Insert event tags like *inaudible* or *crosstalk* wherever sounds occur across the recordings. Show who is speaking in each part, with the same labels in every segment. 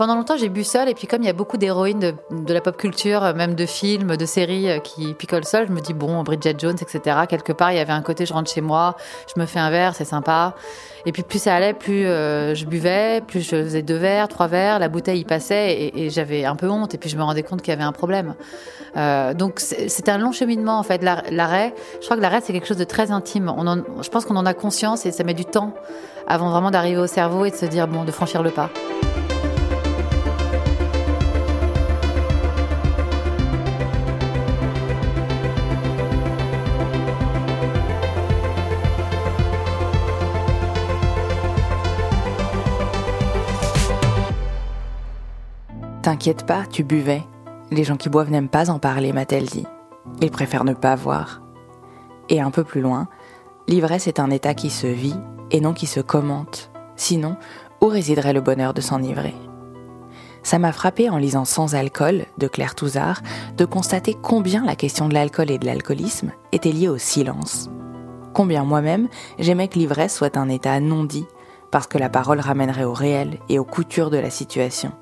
Speaker 1: Pendant longtemps, j'ai bu seul, et puis comme il y a beaucoup d'héroïnes de, la pop culture, même de films, de séries euh, qui picolent seul, je me dis, bon, Bridget Jones, etc. Quelque part, il y avait un côté, je rentre chez moi, je me fais un verre, c'est sympa. Et puis plus ça allait, plus euh, je buvais, plus je faisais deux verres, trois verres, la bouteille y passait, et, j'avais un peu honte, et puis je me rendais compte qu'il y avait un problème. Euh, donc c'était un long cheminement, en fait. L'arrêt, je crois que l'arrêt, c'est quelque chose de très intime. Je pense qu'on en a conscience, et ça met du temps avant vraiment d'arriver au cerveau et de se dire, bon, de franchir le pas.
Speaker 2: T'inquiète pas, tu buvais. Les gens qui boivent n'aiment pas en parler, m'a-t-elle dit. Ils préfèrent ne pas voir. Et un peu plus loin, l'ivresse est un état qui se vit et non qui se commente. Sinon, où résiderait le bonheur de s'enivrer? Ça m'a frappé en lisant Sans alcool de Claire Touzard de constater combien la question de l'alcool et de l'alcoolisme était liée au silence. Combien moi-même j'aimais que l'ivresse soit un état non dit, parce que la parole ramènerait au réel et aux coutures de la situation.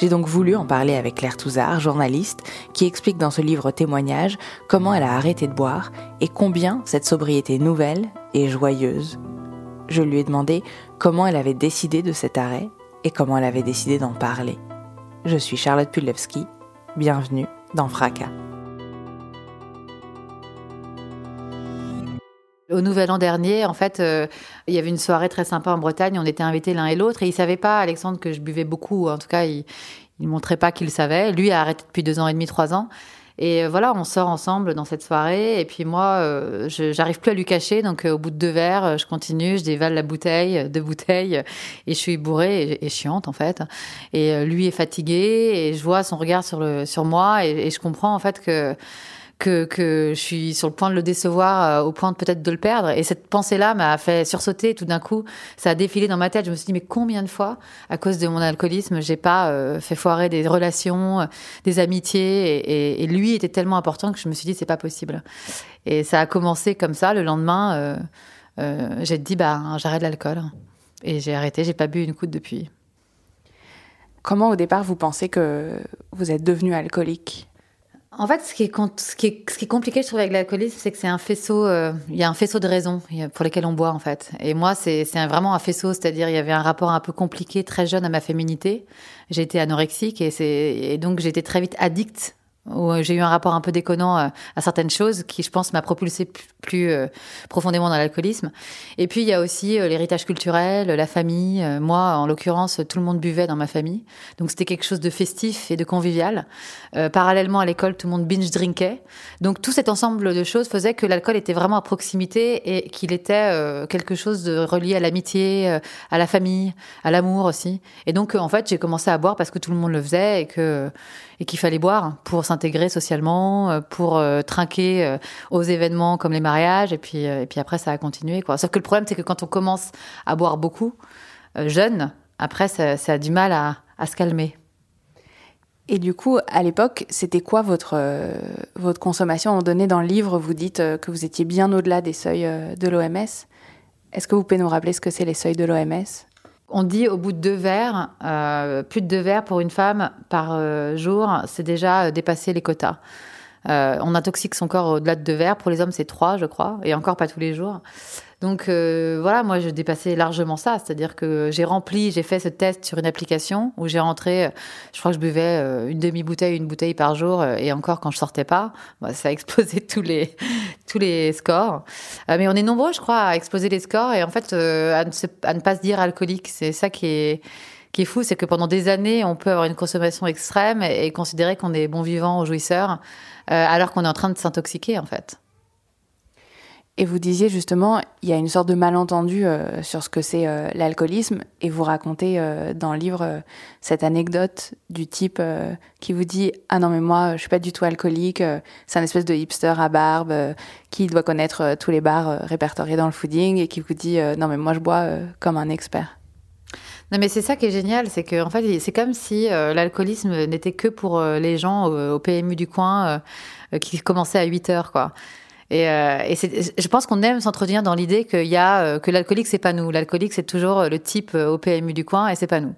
Speaker 2: J'ai donc voulu en parler avec Claire Touzard, journaliste, qui explique dans ce livre témoignage comment elle a arrêté de boire et combien cette sobriété nouvelle est joyeuse. Je lui ai demandé comment elle avait décidé de cet arrêt et comment elle avait décidé d'en parler. Je suis Charlotte Pudlewski, bienvenue dans Fracas.
Speaker 1: Au Nouvel An dernier, en fait, euh, il y avait une soirée très sympa en Bretagne. On était invités l'un et l'autre et il savait pas, Alexandre, que je buvais beaucoup. En tout cas, il, il montrait pas qu'il savait. Lui a arrêté depuis deux ans et demi, trois ans. Et euh, voilà, on sort ensemble dans cette soirée. Et puis moi, euh, je j'arrive plus à lui cacher. Donc au bout de deux verres, je continue, je dévale la bouteille, deux bouteilles, et je suis bourrée et, chiante en fait. Et lui est fatigué et je vois son regard sur le sur moi et je comprends en fait que que, que je suis sur le point de le décevoir euh, au point de peut-être de le perdre. Et cette pensée-là m'a fait sursauter. Tout d'un coup, ça a défilé dans ma tête. Je me suis dit, mais combien de fois, à cause de mon alcoolisme, j'ai pas euh, fait foirer des relations, euh, des amitiés? Et, et, lui était tellement important que je me suis dit, c'est pas possible. Et ça a commencé comme ça. Le lendemain, euh, euh, j'ai dit, bah, j'arrête l'alcool. Et j'ai arrêté. J'ai pas bu une goutte depuis.
Speaker 2: Comment au départ vous pensez que vous êtes devenu alcoolique?
Speaker 1: En fait, ce qui est, ce qui est, ce qui est compliqué, je trouve, avec l'alcoolisme, c'est que c'est un faisceau, euh, il y a un faisceau de raisons pour lesquelles on boit, en fait. Et moi, c'est vraiment un faisceau, c'est-à-dire, il y avait un rapport un peu compliqué, très jeune à ma féminité. J'ai été anorexique et, et donc j'étais très vite addict où j'ai eu un rapport un peu déconnant à, à certaines choses qui, je pense, m'a propulsé plus, euh, profondément dans l'alcoolisme. Et puis, il y a aussi euh, l'héritage culturel, la famille. Euh, moi, en l'occurrence, tout le monde buvait dans ma famille. Donc, c'était quelque chose de festif et de convivial. Euh, parallèlement à l'école, tout le monde binge drinkait. Donc, tout cet ensemble de choses faisait que l'alcool était vraiment à proximité et qu'il était euh, quelque chose de relié à l'amitié, à la famille, à l'amour aussi. Et donc, en fait, j'ai commencé à boire parce que tout le monde le faisait et que et qu'il fallait boire pour s'intégrer socialement, pour euh, trinquer euh, aux événements comme les mariages, et puis, euh, et puis après ça a continué. Sauf que le problème, c'est que quand on commence à boire beaucoup, jeune, après ça, a du mal à, se calmer.
Speaker 2: Et du coup, à l'époque, c'était quoi votre, euh, votre consommation? On donné dans le livre, vous dites que vous étiez bien au-delà des seuils de l'OMS. Est-ce que vous pouvez nous rappeler ce que c'est les seuils de l'OMS
Speaker 1: on dit au bout de deux verres, euh, plus de deux verres pour une femme par euh, jour, c'est déjà dépasser les quotas. Euh, on intoxique son corps au-delà de deux verres. Pour les hommes, c'est trois, je crois, et encore pas tous les jours. Donc euh, voilà, moi je dépassais largement ça, c'est-à-dire que j'ai rempli, j'ai fait ce test sur une application où j'ai rentré, je crois que je buvais euh, une demi-bouteille, une bouteille par jour, euh, et encore quand je sortais pas, bah, ça a *laughs* explosé tous les tous les scores. Euh, mais on est nombreux, je crois, à exploser les scores et en fait euh, à ne, à ne pas se dire alcoolique, c'est ça qui est qui est fou, c'est que pendant des années, on peut avoir une consommation extrême et, et considérer qu'on est bon vivant ou jouisseur, euh, alors qu'on est en train de s'intoxiquer, en fait.
Speaker 2: Et vous disiez justement, il y a une sorte de malentendu euh, sur ce que c'est euh, l'alcoolisme, et vous racontez euh, dans le livre cette anecdote du type qui vous dit ah non mais moi je suis pas du tout alcoolique, c'est un espèce de hipster à barbe qui doit connaître tous les bars répertoriés dans le fooding et qui vous dit non mais moi je bois comme un expert.
Speaker 1: Non, mais c'est ça qui est génial, c'est que en fait, c'est comme si l'alcoolisme n'était que pour les gens au, PMU du coin qui commençaient à 8 heures, quoi. Et, euh, je pense qu'on aime s'entretenir dans l'idée qu'il y a euh, que l'alcoolique c'est pas nous. L'alcoolique c'est toujours le type euh, au PMU du coin et c'est pas nous.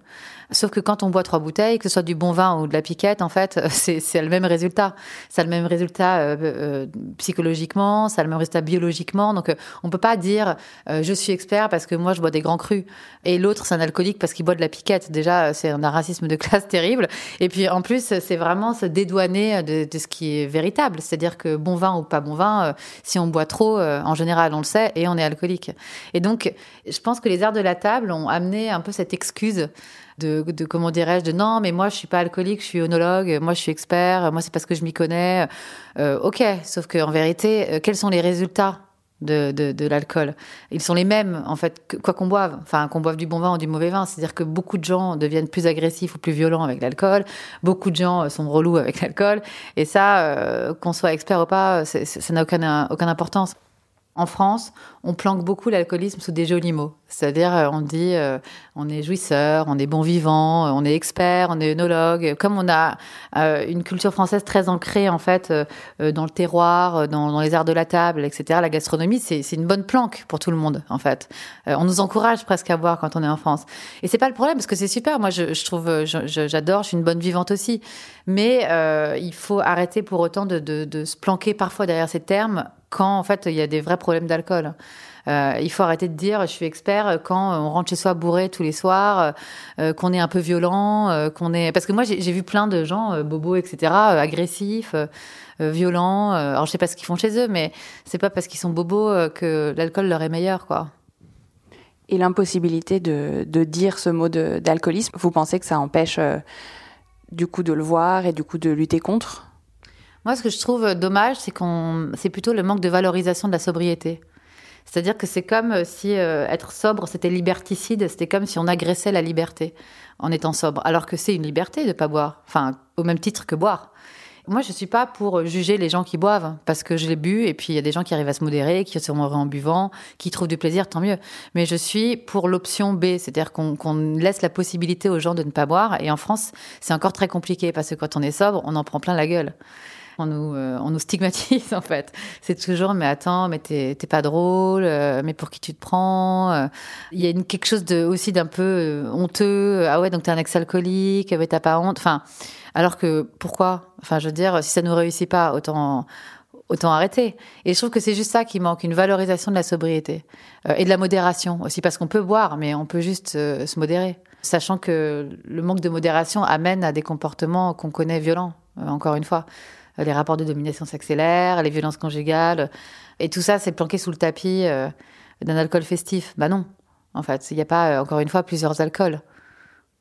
Speaker 1: Sauf que quand on boit trois bouteilles, que ce soit du bon vin ou de la piquette, en fait, *laughs* c'est le même résultat. A le même résultat euh, euh, psychologiquement, a le même résultat biologiquement. Donc, euh, on peut pas dire je suis expert parce que moi je bois des grands crus et l'autre c'est un alcoolique parce qu'il boit de la piquette. Déjà, c'est un racisme de *laughs* classe terrible. Et puis en plus, c'est vraiment se dédouaner de, de, ce qui est véritable. C'est-à-dire que bon vin ou pas bon vin, si on boit trop, en général, on le sait et on est alcoolique. Et donc, je pense que les arts de la table ont amené un peu cette excuse de, de comment dirais-je, de non, mais moi je suis pas alcoolique, je suis onologue, moi je suis expert, moi c'est parce que je m'y connais. Euh, ok, sauf qu'en vérité, euh, quels sont les résultats de, de, de l'alcool? Ils sont les mêmes, en fait, quoi qu'on boive. Enfin, qu'on boive du bon vin ou du mauvais vin. C'est-à-dire que beaucoup de gens deviennent plus agressifs ou plus violents avec l'alcool. Beaucoup de gens sont relous avec l'alcool. Et ça, euh, qu'on soit expert ou pas, ça n'a aucune, aucune importance. En France, on planque beaucoup l'alcoolisme sous des jolis mots. C'est-à-dire, euh, on dit, euh, on est jouisseur, on est bon vivant, euh, on est expert, on est œnologue. Comme on a une culture française très ancrée, en fait, dans le terroir, dans, les arts de la table, etc., la gastronomie, c'est une bonne planque pour tout le monde, en fait. on nous encourage presque à boire quand on est en France. Et c'est pas le problème, parce que c'est super. Moi, je, je trouve, j'adore, je, suis une bonne vivante aussi. Mais il faut arrêter pour autant de, se planquer parfois derrière ces termes quand en fait il y a des vrais problèmes d'alcool. Euh, il faut arrêter de dire je suis expert quand on rentre chez soi bourré tous les soirs, euh, qu'on est un peu violent, euh, qu'on est parce que moi j'ai vu plein de gens euh, bobos etc agressifs, violents. alors je sais pas ce qu'ils font chez eux, mais c'est pas parce qu'ils sont bobos que l'alcool leur est meilleur quoi.
Speaker 2: Et l'impossibilité de, dire ce mot d'alcoolisme, vous pensez que ça empêche du coup de le voir et du coup de lutter contre?
Speaker 1: Moi, ce que je trouve dommage, c'est qu'on, c'est plutôt le manque de valorisation de la sobriété. C'est-à-dire que c'est comme euh, si euh, être sobre, c'était liberticide, c'était comme si on agressait la liberté en étant sobre, alors que c'est une liberté de pas boire, enfin, au même titre que boire. Moi, je suis pas pour juger les gens qui boivent, parce que je l'ai bu, et puis il y a des gens qui arrivent à se modérer, qui se heureux en buvant, qui trouvent du plaisir, tant mieux. Mais je suis pour l'option B, c'est-à-dire qu'on laisse la possibilité aux gens de ne pas boire. Et en France, c'est encore très compliqué, parce que quand on est sobre, on en prend plein la gueule on nous, euh, on nous stigmatise *laughs* en fait. C'est toujours, mais attends, mais t'es pas drôle, euh, mais pour qui tu te prends euh. Il y a une, quelque chose de, aussi d'un peu honteux. Ah ouais, donc t'es un ex-alcoolique, mais t'as pas honte. Enfin, alors que pourquoi? Enfin, je veux dire, si ça nous réussit pas, autant autant arrêter. Et je trouve que c'est juste ça qui manque, une valorisation de la sobriété et de la modération aussi, parce qu'on peut boire, mais on peut juste se modérer, sachant que le manque de modération amène à des comportements qu'on connaît violents, encore une fois. Euh, les rapports de domination s'accélèrent, les violences conjugales. Et tout ça, c'est planqué sous le tapis euh, d'un alcool festif. Bah non, en fait. Il n'y a pas, euh, encore une fois, plusieurs alcools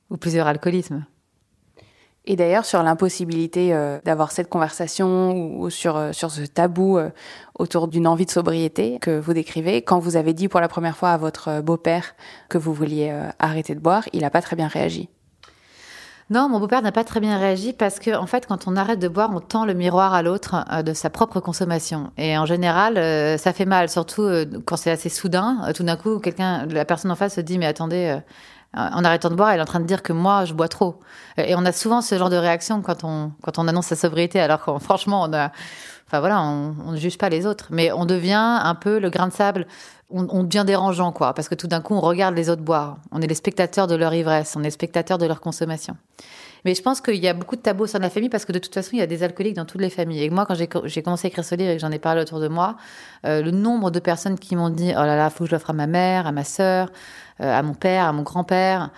Speaker 1: ou plusieurs alcoolismes.
Speaker 2: Et d'ailleurs, sur l'impossibilité d'avoir cette conversation ou, sur, sur ce tabou autour d'une envie de sobriété que vous décrivez, quand vous avez dit pour la première fois à votre beau-père que vous vouliez arrêter de boire, il n'a pas très bien réagi.
Speaker 1: Non, mon beau-père n'a pas très bien réagi parce que, en fait, quand on arrête de boire, on tend le miroir à l'autre euh, de sa propre consommation. Et en général, euh, ça fait mal, surtout euh, quand c'est assez soudain. tout d'un coup, quelqu'un, la personne en face se dit, mais attendez, en arrêtant de boire, elle est en train de dire que moi, je bois trop. Et on a souvent ce genre de réaction quand on, quand on annonce sa sobriété, alors que *laughs* franchement, on a, enfin voilà, on, on ne juge pas les autres. Mais on devient un peu le grain de sable on, devient dérangeant, quoi, parce que tout d'un coup, on regarde les autres boire. On est les spectateurs de leur ivresse, on est les spectateurs de leur consommation. Mais je pense qu'il y a beaucoup de tabous au sein de la famille parce que de toute façon, il y a des alcooliques dans toutes les familles. Et moi, quand j'ai commencé à écrire ce livre et que j'en ai parlé autour de moi, euh, le nombre de personnes qui m'ont dit Oh là là, faut que je l'offre à ma mère, à ma sœur, euh, à mon père, à mon grand-père,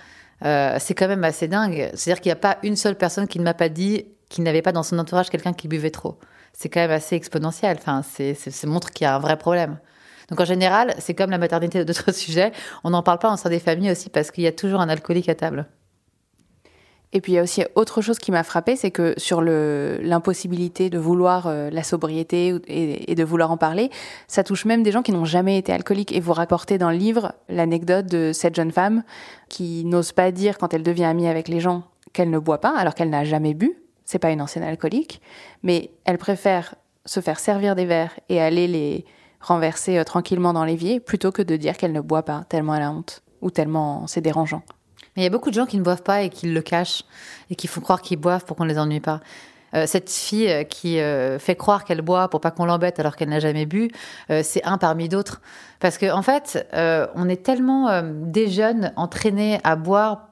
Speaker 1: euh, c'est quand même assez dingue. C'est-à-dire qu'il n'y a pas une seule personne qui ne m'a pas dit qu'il n'avait pas dans son entourage quelqu'un qui buvait trop. C'est quand même assez exponentiel. Enfin, c'est, montre qu'il y a un vrai problème. Donc en général, c'est comme la maternité *laughs* d'autres sujets, on n'en parle pas en sein des familles aussi parce qu'il y a toujours un alcoolique à table.
Speaker 2: Et puis il y a aussi autre chose qui m'a frappé, c'est que sur l'impossibilité de vouloir euh, la sobriété et, de vouloir en parler, ça touche même des gens qui n'ont jamais été alcooliques. Et vous rapportez dans le livre l'anecdote de cette jeune femme qui n'ose pas dire quand elle devient amie avec les gens qu'elle ne boit pas, alors qu'elle n'a jamais bu. C'est pas une ancienne alcoolique, mais elle préfère se faire servir des verres et aller les renverser euh, tranquillement dans l'évier plutôt que de dire qu'elle ne boit pas tellement elle a honte ou tellement c'est dérangeant.
Speaker 1: Mais il y a beaucoup de gens qui ne boivent pas et qui le cachent et qui font croire qu'ils boivent pour qu'on ne les ennuie pas. Euh, cette fille euh, qui fait croire qu'elle boit pour pas qu'on l'embête alors qu'elle n'a jamais bu, c'est un parmi d'autres. Parce qu'en en fait, on est tellement des jeunes entraînés à boire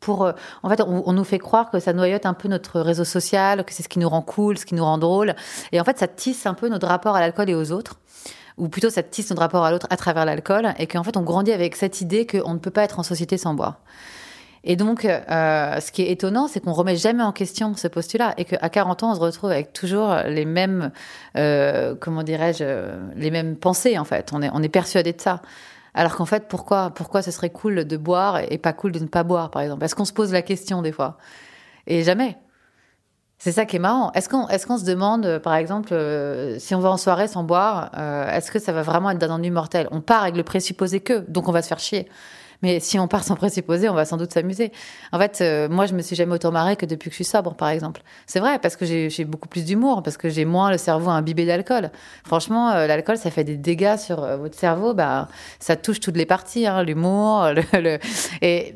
Speaker 1: pour, en fait, on, on, nous fait croire que ça noyote un peu notre réseau social, que c'est ce qui nous rend cool, ce qui nous rend drôle. Et en fait, ça tisse un peu notre rapport à l'alcool et aux autres ou plutôt ça tisse notre rapport à l'autre à travers l'alcool, et qu'en fait on grandit avec cette idée qu'on ne peut pas être en société sans boire. Et donc, euh, ce qui est étonnant, c'est qu'on remet jamais en question ce postulat et qu'à 40 ans, on se retrouve avec toujours les mêmes, euh, comment dirais-je, les mêmes pensées en fait. On est, on est persuadé de ça. Alors qu'en fait, pourquoi, pourquoi ce serait cool de boire et pas cool de ne pas boire, par exemple? Est-ce qu'on se pose la question des fois Et jamais. C'est ça qui est marrant. Est-ce qu'on est qu'on se demande, par exemple, euh, si on va en soirée sans boire, euh, est-ce que ça va vraiment être d'un ennui mortel? On part avec le présupposé que, donc on va se faire chier. Mais si on part sans présupposer, on va sans doute s'amuser. En fait, euh, moi, je me suis jamais autant marrée que depuis que je suis sobre, par exemple. C'est vrai, parce que j'ai beaucoup plus d'humour, parce que j'ai moins le cerveau imbibé d'alcool. Franchement, euh, l'alcool, ça fait des dégâts sur euh, votre cerveau. Bah, ça touche toutes les parties, hein, l'humour, *laughs* le, et,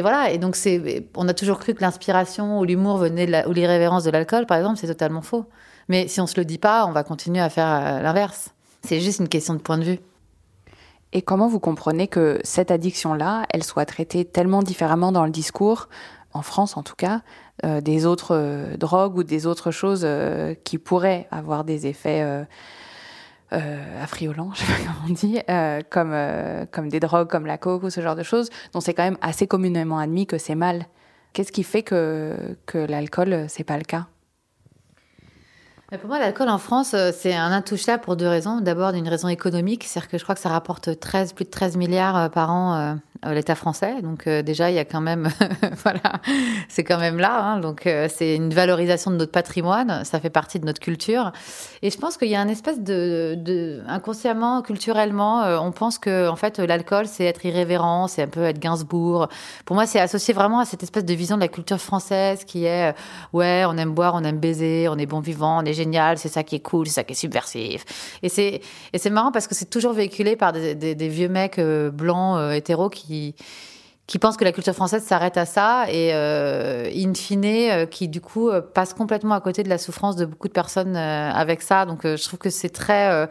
Speaker 1: voilà. Et donc, c'est, on a toujours cru que l'inspiration ou l'humour venait de ou l'irrévérence de l'alcool, par exemple, c'est totalement faux. Mais si on se le dit pas, on va continuer à faire l'inverse. C'est juste une question de point de vue.
Speaker 2: Et comment vous comprenez que cette addiction-là, elle soit traitée tellement différemment dans le discours, en France en tout cas, euh, des autres euh, drogues ou des autres choses euh, qui pourraient avoir des effets affriolants, *laughs* je on dit, comme, comme des drogues comme la coke ou ce genre de choses, dont c'est quand même assez communément admis que c'est mal. Qu'est-ce qui fait que, que l'alcool, c'est pas le cas?
Speaker 1: Pour moi, l'alcool en France, euh, c'est un intouchable pour deux raisons. D'abord, d'une raison économique, c'est-à-dire que je crois que ça rapporte 13, plus de 13 milliards euh, par an euh, à l'État français. Donc déjà, il y a quand même, *laughs* voilà, c'est quand même là. Hein. Donc c'est une valorisation de notre patrimoine, ça fait partie de notre culture. Et je pense qu'il y a un espèce de, inconsciemment, culturellement, on pense que en fait l'alcool, c'est être irrévérent, c'est un peu être Gainsbourg. Pour moi, c'est associé vraiment à cette espèce de vision de la culture française qui est, ouais, on aime boire, on aime baiser, on est bon vivant, on est c'est ça qui est cool, c'est ça qui est subversif. Et c'est et c'est marrant parce que c'est toujours véhiculé par des, des, vieux mecs euh, blancs euh, hétéros qui qui pensent que la culture française s'arrête à ça et euh, in fine euh, qui du coup passe complètement à côté de la souffrance de beaucoup de personnes avec ça donc je trouve que c'est très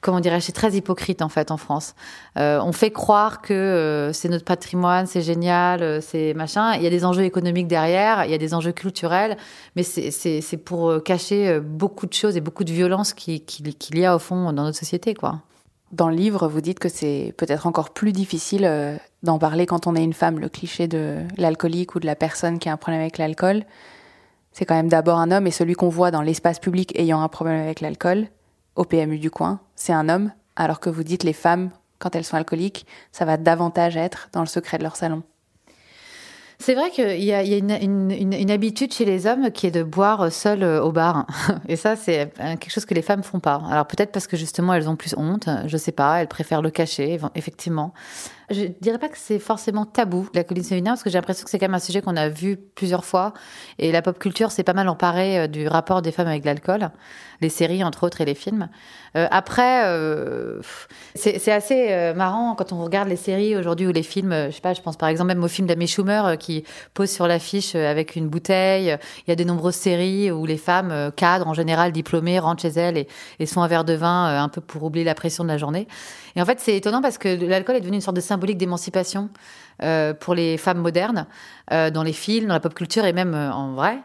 Speaker 1: comment dirais-je, c'est très hypocrite en fait en France. Euh, on fait croire que euh, c'est notre patrimoine, c'est génial, euh, c'est machin. Il y a des enjeux économiques derrière, il y a des enjeux culturels, mais c'est pour cacher beaucoup de choses et beaucoup de violences qu'il qui, qui y a au fond dans notre société, quoi.
Speaker 2: Dans le livre, vous dites que c'est peut-être encore plus difficile d'en parler quand on est une femme, le cliché de l'alcoolique ou de la personne qui a un problème avec l'alcool. C'est quand même d'abord un homme et celui qu'on voit dans l'espace public ayant un problème avec l'alcool, au PMU du coin, c'est un homme, alors que vous dites les femmes, quand elles sont alcooliques, ça va davantage être dans le secret de leur salon.
Speaker 1: C'est vrai qu'il y a, une, habitude chez les hommes qui est de boire seul euh, au bar. *laughs* Et ça, c'est euh, quelque chose que les femmes font pas. Alors peut-être parce que justement, elles ont plus honte, je sais pas, elles préfèrent le cacher, effectivement. Je dirais pas que c'est forcément tabou, l'alcoolisme féminin, parce que j'ai l'impression que c'est quand même un sujet qu'on a vu plusieurs fois. Et la pop culture s'est pas mal emparée euh, du rapport des femmes avec l'alcool, les séries, entre autres, et les films. Euh, après, euh, c'est assez marrant quand on regarde les séries aujourd'hui ou les films. Je sais pas, je pense par exemple même au film d'Amy Schumer qui pose sur l'affiche avec une bouteille. Il y a de nombreuses séries où les femmes cadres, en général diplômées, rentrent chez elles et, et sont un verre de vin un peu pour oublier la pression de la journée. Et en fait, c'est étonnant parce que l'alcool est devenu une sorte de symbolique d'émancipation euh, pour les femmes modernes euh, dans les films, dans la pop culture et même en vrai.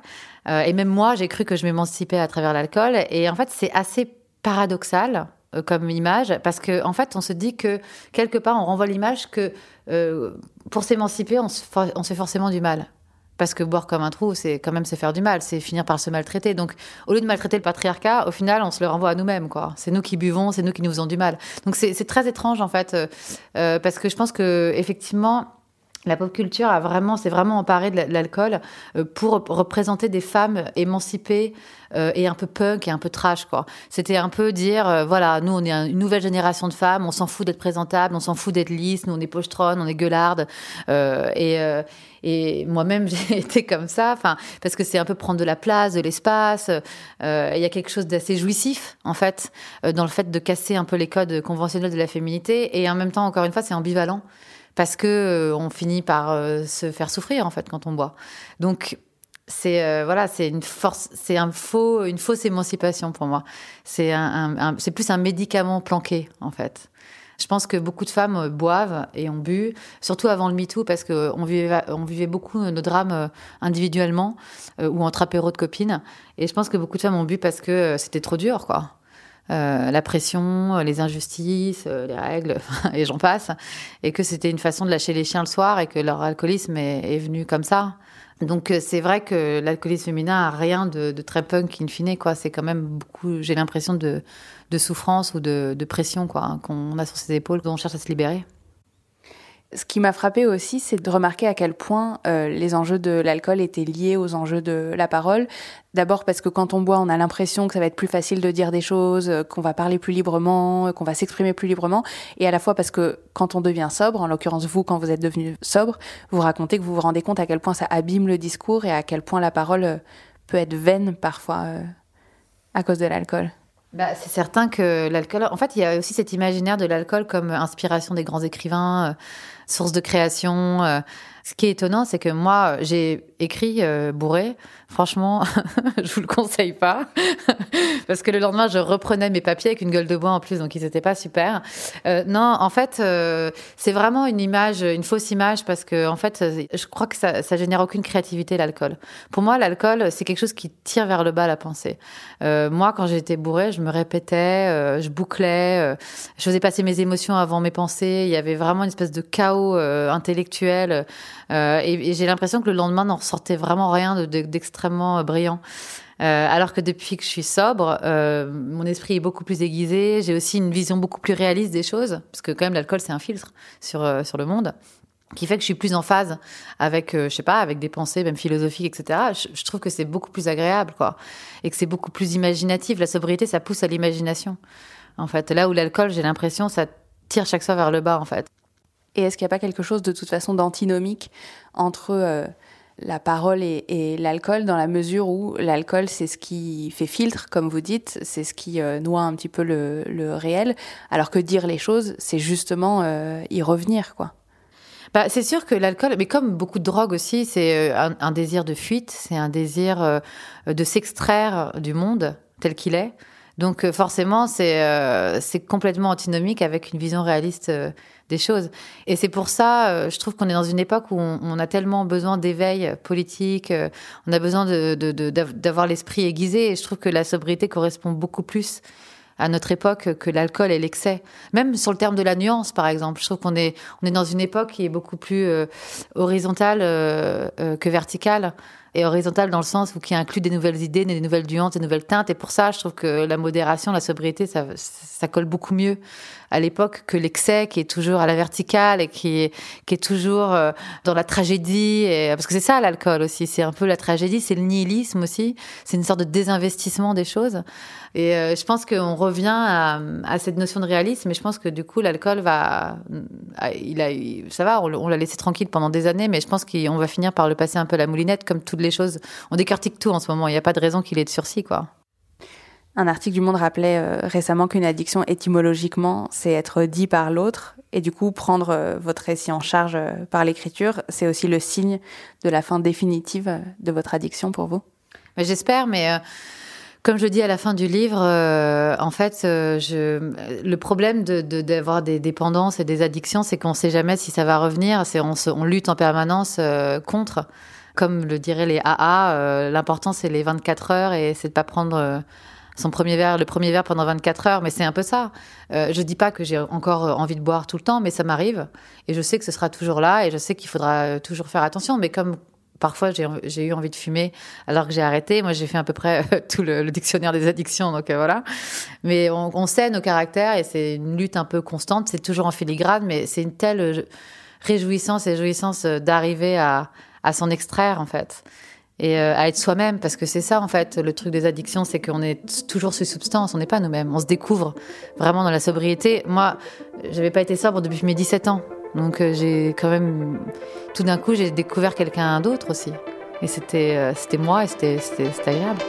Speaker 1: et même moi, j'ai cru que je m'émancipais à travers l'alcool. Et en fait, c'est assez paradoxal euh, comme image parce que en fait on se dit que quelque part on renvoie l'image que euh, pour s'émanciper on, se fait forcément du mal parce que boire comme un trou c'est quand même se faire du mal c'est finir par se maltraiter donc au lieu de maltraiter le patriarcat au final on se le renvoie à nous-mêmes quoi c'est nous qui buvons c'est nous qui nous faisons du mal donc c'est très étrange en fait euh, parce que je pense que effectivement la pop culture a vraiment, s'est vraiment emparée de l'alcool euh, pour représenter des femmes émancipées euh, et un peu punk et un peu trash, quoi. C'était un peu dire, euh, voilà, nous, on est une nouvelle génération de femmes, on s'en fout d'être présentable, on s'en fout d'être lisse, nous, on est pochetronne, on est gueularde. et, et moi-même, *laughs* j'ai été comme ça, enfin, parce que c'est un peu prendre de la place, de l'espace. Il y a quelque chose d'assez jouissif, en fait, dans le fait de casser un peu les codes conventionnels de la féminité. Et en même temps, encore une fois, c'est ambivalent parce que euh, on finit par euh, se faire souffrir en fait quand on boit. Donc c'est euh, voilà, c'est une force, c'est un faux, une fausse émancipation pour moi. C'est un, c'est plus un médicament planqué en fait. Je pense que beaucoup de femmes boivent et ont bu, surtout avant le MeToo, parce qu'on vivait, on vivait beaucoup nos drames individuellement ou entre apéros de copines. Et je pense que beaucoup de femmes ont bu parce que c'était trop dur, quoi. Euh, la pression, les injustices, euh, les règles, *laughs* et j'en passe, et que c'était une façon de lâcher les chiens le soir et que leur alcoolisme est, venu comme ça. Donc euh, c'est vrai que l'alcoolisme féminin a rien de, très punk in fine, quoi. C'est quand même beaucoup, j'ai l'impression de, souffrance ou de, de pression, quoi, hein, qu'on a sur ses épaules, dont on cherche à se libérer.
Speaker 2: Ce qui m'a frappé aussi, c'est de remarquer à quel point euh, les enjeux de l'alcool étaient liés aux enjeux de la parole. D'abord parce que quand on boit, on a l'impression que ça va être plus facile de dire des choses, euh, qu'on va parler plus librement, euh, qu'on va s'exprimer plus librement. Et à la fois parce que quand on devient sobre, en l'occurrence vous, quand vous êtes devenu sobre, vous racontez que vous vous rendez compte à quel point ça abîme le discours et à quel point la parole peut être vaine parfois à cause de l'alcool.
Speaker 1: Bah, c'est certain que l'alcool. En fait, il y a aussi cet imaginaire de l'alcool comme inspiration des grands écrivains, source de création. Euh, ce qui est étonnant, c'est que moi, j'ai écrit euh, bourré. Franchement, *laughs* je vous le conseille pas. *laughs* Parce que le lendemain, je reprenais mes papiers avec une gueule de bois en plus, donc ils n'étaient pas super. Euh, non, en fait, euh, c'est vraiment une image, une fausse image, parce que, en fait, je crois que ça, ça génère aucune créativité, l'alcool. Pour moi, l'alcool, c'est quelque chose qui tire vers le bas la pensée. Euh, moi, quand j'étais bourré, je me répétais, euh, je bouclais, je faisais passer mes émotions avant mes pensées. Il y avait vraiment une espèce de chaos intellectuel. Euh, et, j'ai l'impression que le lendemain n'en ressortait vraiment rien d'extrêmement euh, brillant. Euh, alors que depuis que je suis sobre, mon esprit est beaucoup plus aiguisé. J'ai aussi une vision beaucoup plus réaliste des choses, parce que quand même l'alcool c'est un filtre sur sur le monde, qui fait que je suis plus en phase avec, je sais pas, avec des pensées même philosophiques, etc. Je, je trouve que c'est beaucoup plus agréable, quoi, et que c'est beaucoup plus imaginatif. La sobriété, ça pousse à l'imagination. En fait, là où l'alcool, j'ai l'impression, ça tire chaque fois vers le bas, en fait.
Speaker 2: Et est-ce qu'il n'y a pas quelque chose de toute façon d'antinomique entre euh, la parole et, l'alcool dans la mesure où l'alcool c'est ce qui fait filtre, comme vous dites, c'est ce qui euh, noie un petit peu le, réel, alors que dire les choses, c'est justement euh, y revenir, quoi.
Speaker 1: Bah, c'est sûr que l'alcool, mais comme beaucoup de drogues aussi, c'est un, un, désir de fuite, c'est un désir de s'extraire du monde tel qu'il est. Donc forcément, c'est c'est complètement antinomique avec une vision réaliste des choses. Et c'est pour ça, euh, je trouve qu'on est dans une époque où on, a tellement besoin d'éveil politique, euh, on a besoin d'avoir l'esprit aiguisé, et je trouve que la sobriété correspond beaucoup plus à notre époque que l'alcool et l'excès. Même sur le terme de la nuance, par exemple, je trouve qu'on est on est dans une époque qui est beaucoup plus euh, horizontale que verticale et horizontale dans le sens où qui inclut des nouvelles idées, des nouvelles nuances, des nouvelles teintes. Et pour ça, je trouve que la modération, la sobriété, ça, ça colle beaucoup mieux à l'époque que l'excès qui est toujours à la verticale et qui est, qui est toujours euh, dans la tragédie. Et, parce que c'est ça l'alcool aussi, c'est un peu la tragédie, c'est le nihilisme aussi, c'est une sorte de désinvestissement des choses. Et euh, je pense qu'on revient à, cette notion de réalisme, mais je pense que du coup l'alcool va, il a, ça va, on, l'a laissé tranquille pendant des années, mais je pense qu'on va finir par le passer un peu à la moulinette, comme toutes les choses. On décortique tout en ce moment, il n'y a pas de raison qu'il ait de sursis, quoi.
Speaker 2: Un article du Monde rappelait euh, récemment qu'une addiction étymologiquement, c'est être dit par l'autre. Et du coup, prendre euh, votre récit en charge euh, par l'écriture, c'est aussi le signe de la fin définitive de votre addiction pour vous?
Speaker 1: J'espère, mais comme je dis à la fin du livre, en fait, le problème d'avoir de, des dépendances et des addictions, c'est qu'on ne sait jamais si ça va revenir. On, on lutte en permanence contre. Comme le diraient les AA, l'important c'est les 24 heures et c'est de pas prendre son premier verre, le premier verre pendant 24 heures, mais c'est un peu ça. Euh, je dis pas que j'ai encore euh, envie de boire tout le temps, mais ça m'arrive et je sais que ce sera toujours là et je sais qu'il faudra euh, toujours faire attention. Mais comme parfois j'ai eu envie de fumer alors que j'ai arrêté, moi j'ai fait à peu près euh, *laughs* tout le, dictionnaire des addictions, donc voilà. Mais on, on, sait nos caractères et c'est une lutte un peu constante. C'est toujours en filigrane, mais c'est une telle réjouissance et jouissance d'arriver à, à s'en extraire en fait et à être soi-même parce que c'est ça en fait le truc des addictions c'est qu'on est toujours sous substance on n'est pas nous-mêmes on se découvre vraiment dans la sobriété. Moi j'avais pas été sobre depuis mes 17 ans donc j'ai quand même tout d'un coup j'ai découvert quelqu'un d'autre aussi. Et c'était c'était moi et c'était agréable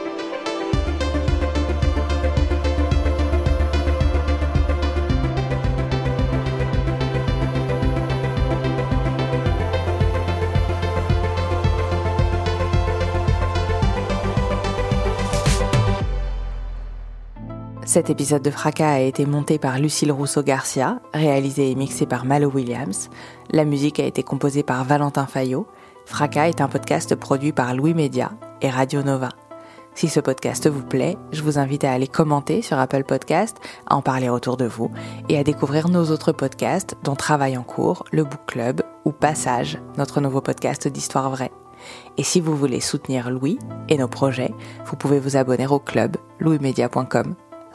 Speaker 2: Cet épisode de Fracas a été monté par Lucille Rousseau-Garcia, réalisé et mixé par Malo Williams. La musique a été composée par Valentin Fayot. Fracas est un podcast produit par Louis Média et Radio Nova. Si ce podcast vous plaît, je vous invite à aller commenter sur Apple Podcast, à en parler autour de vous et à découvrir nos autres podcasts dont Travail en cours, le Book Club ou Passage, notre nouveau podcast d'histoire vraie. Et si vous voulez soutenir Louis et nos projets, vous pouvez vous abonner au club louismedia.com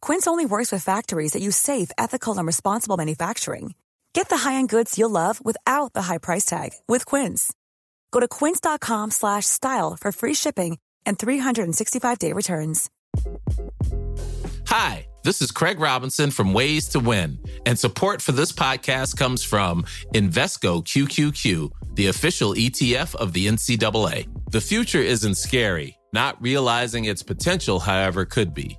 Speaker 3: Quince only works with factories that use safe, ethical, and responsible manufacturing. Get the high-end goods you'll love without the high price tag with Quince. Go to quince.com/style for free shipping and 365-day returns.
Speaker 4: Hi, this is Craig Robinson from Ways to Win, and support for this podcast comes from Invesco QQQ, the official ETF of the NCAA. The future isn't scary. Not realizing its potential, however, could be.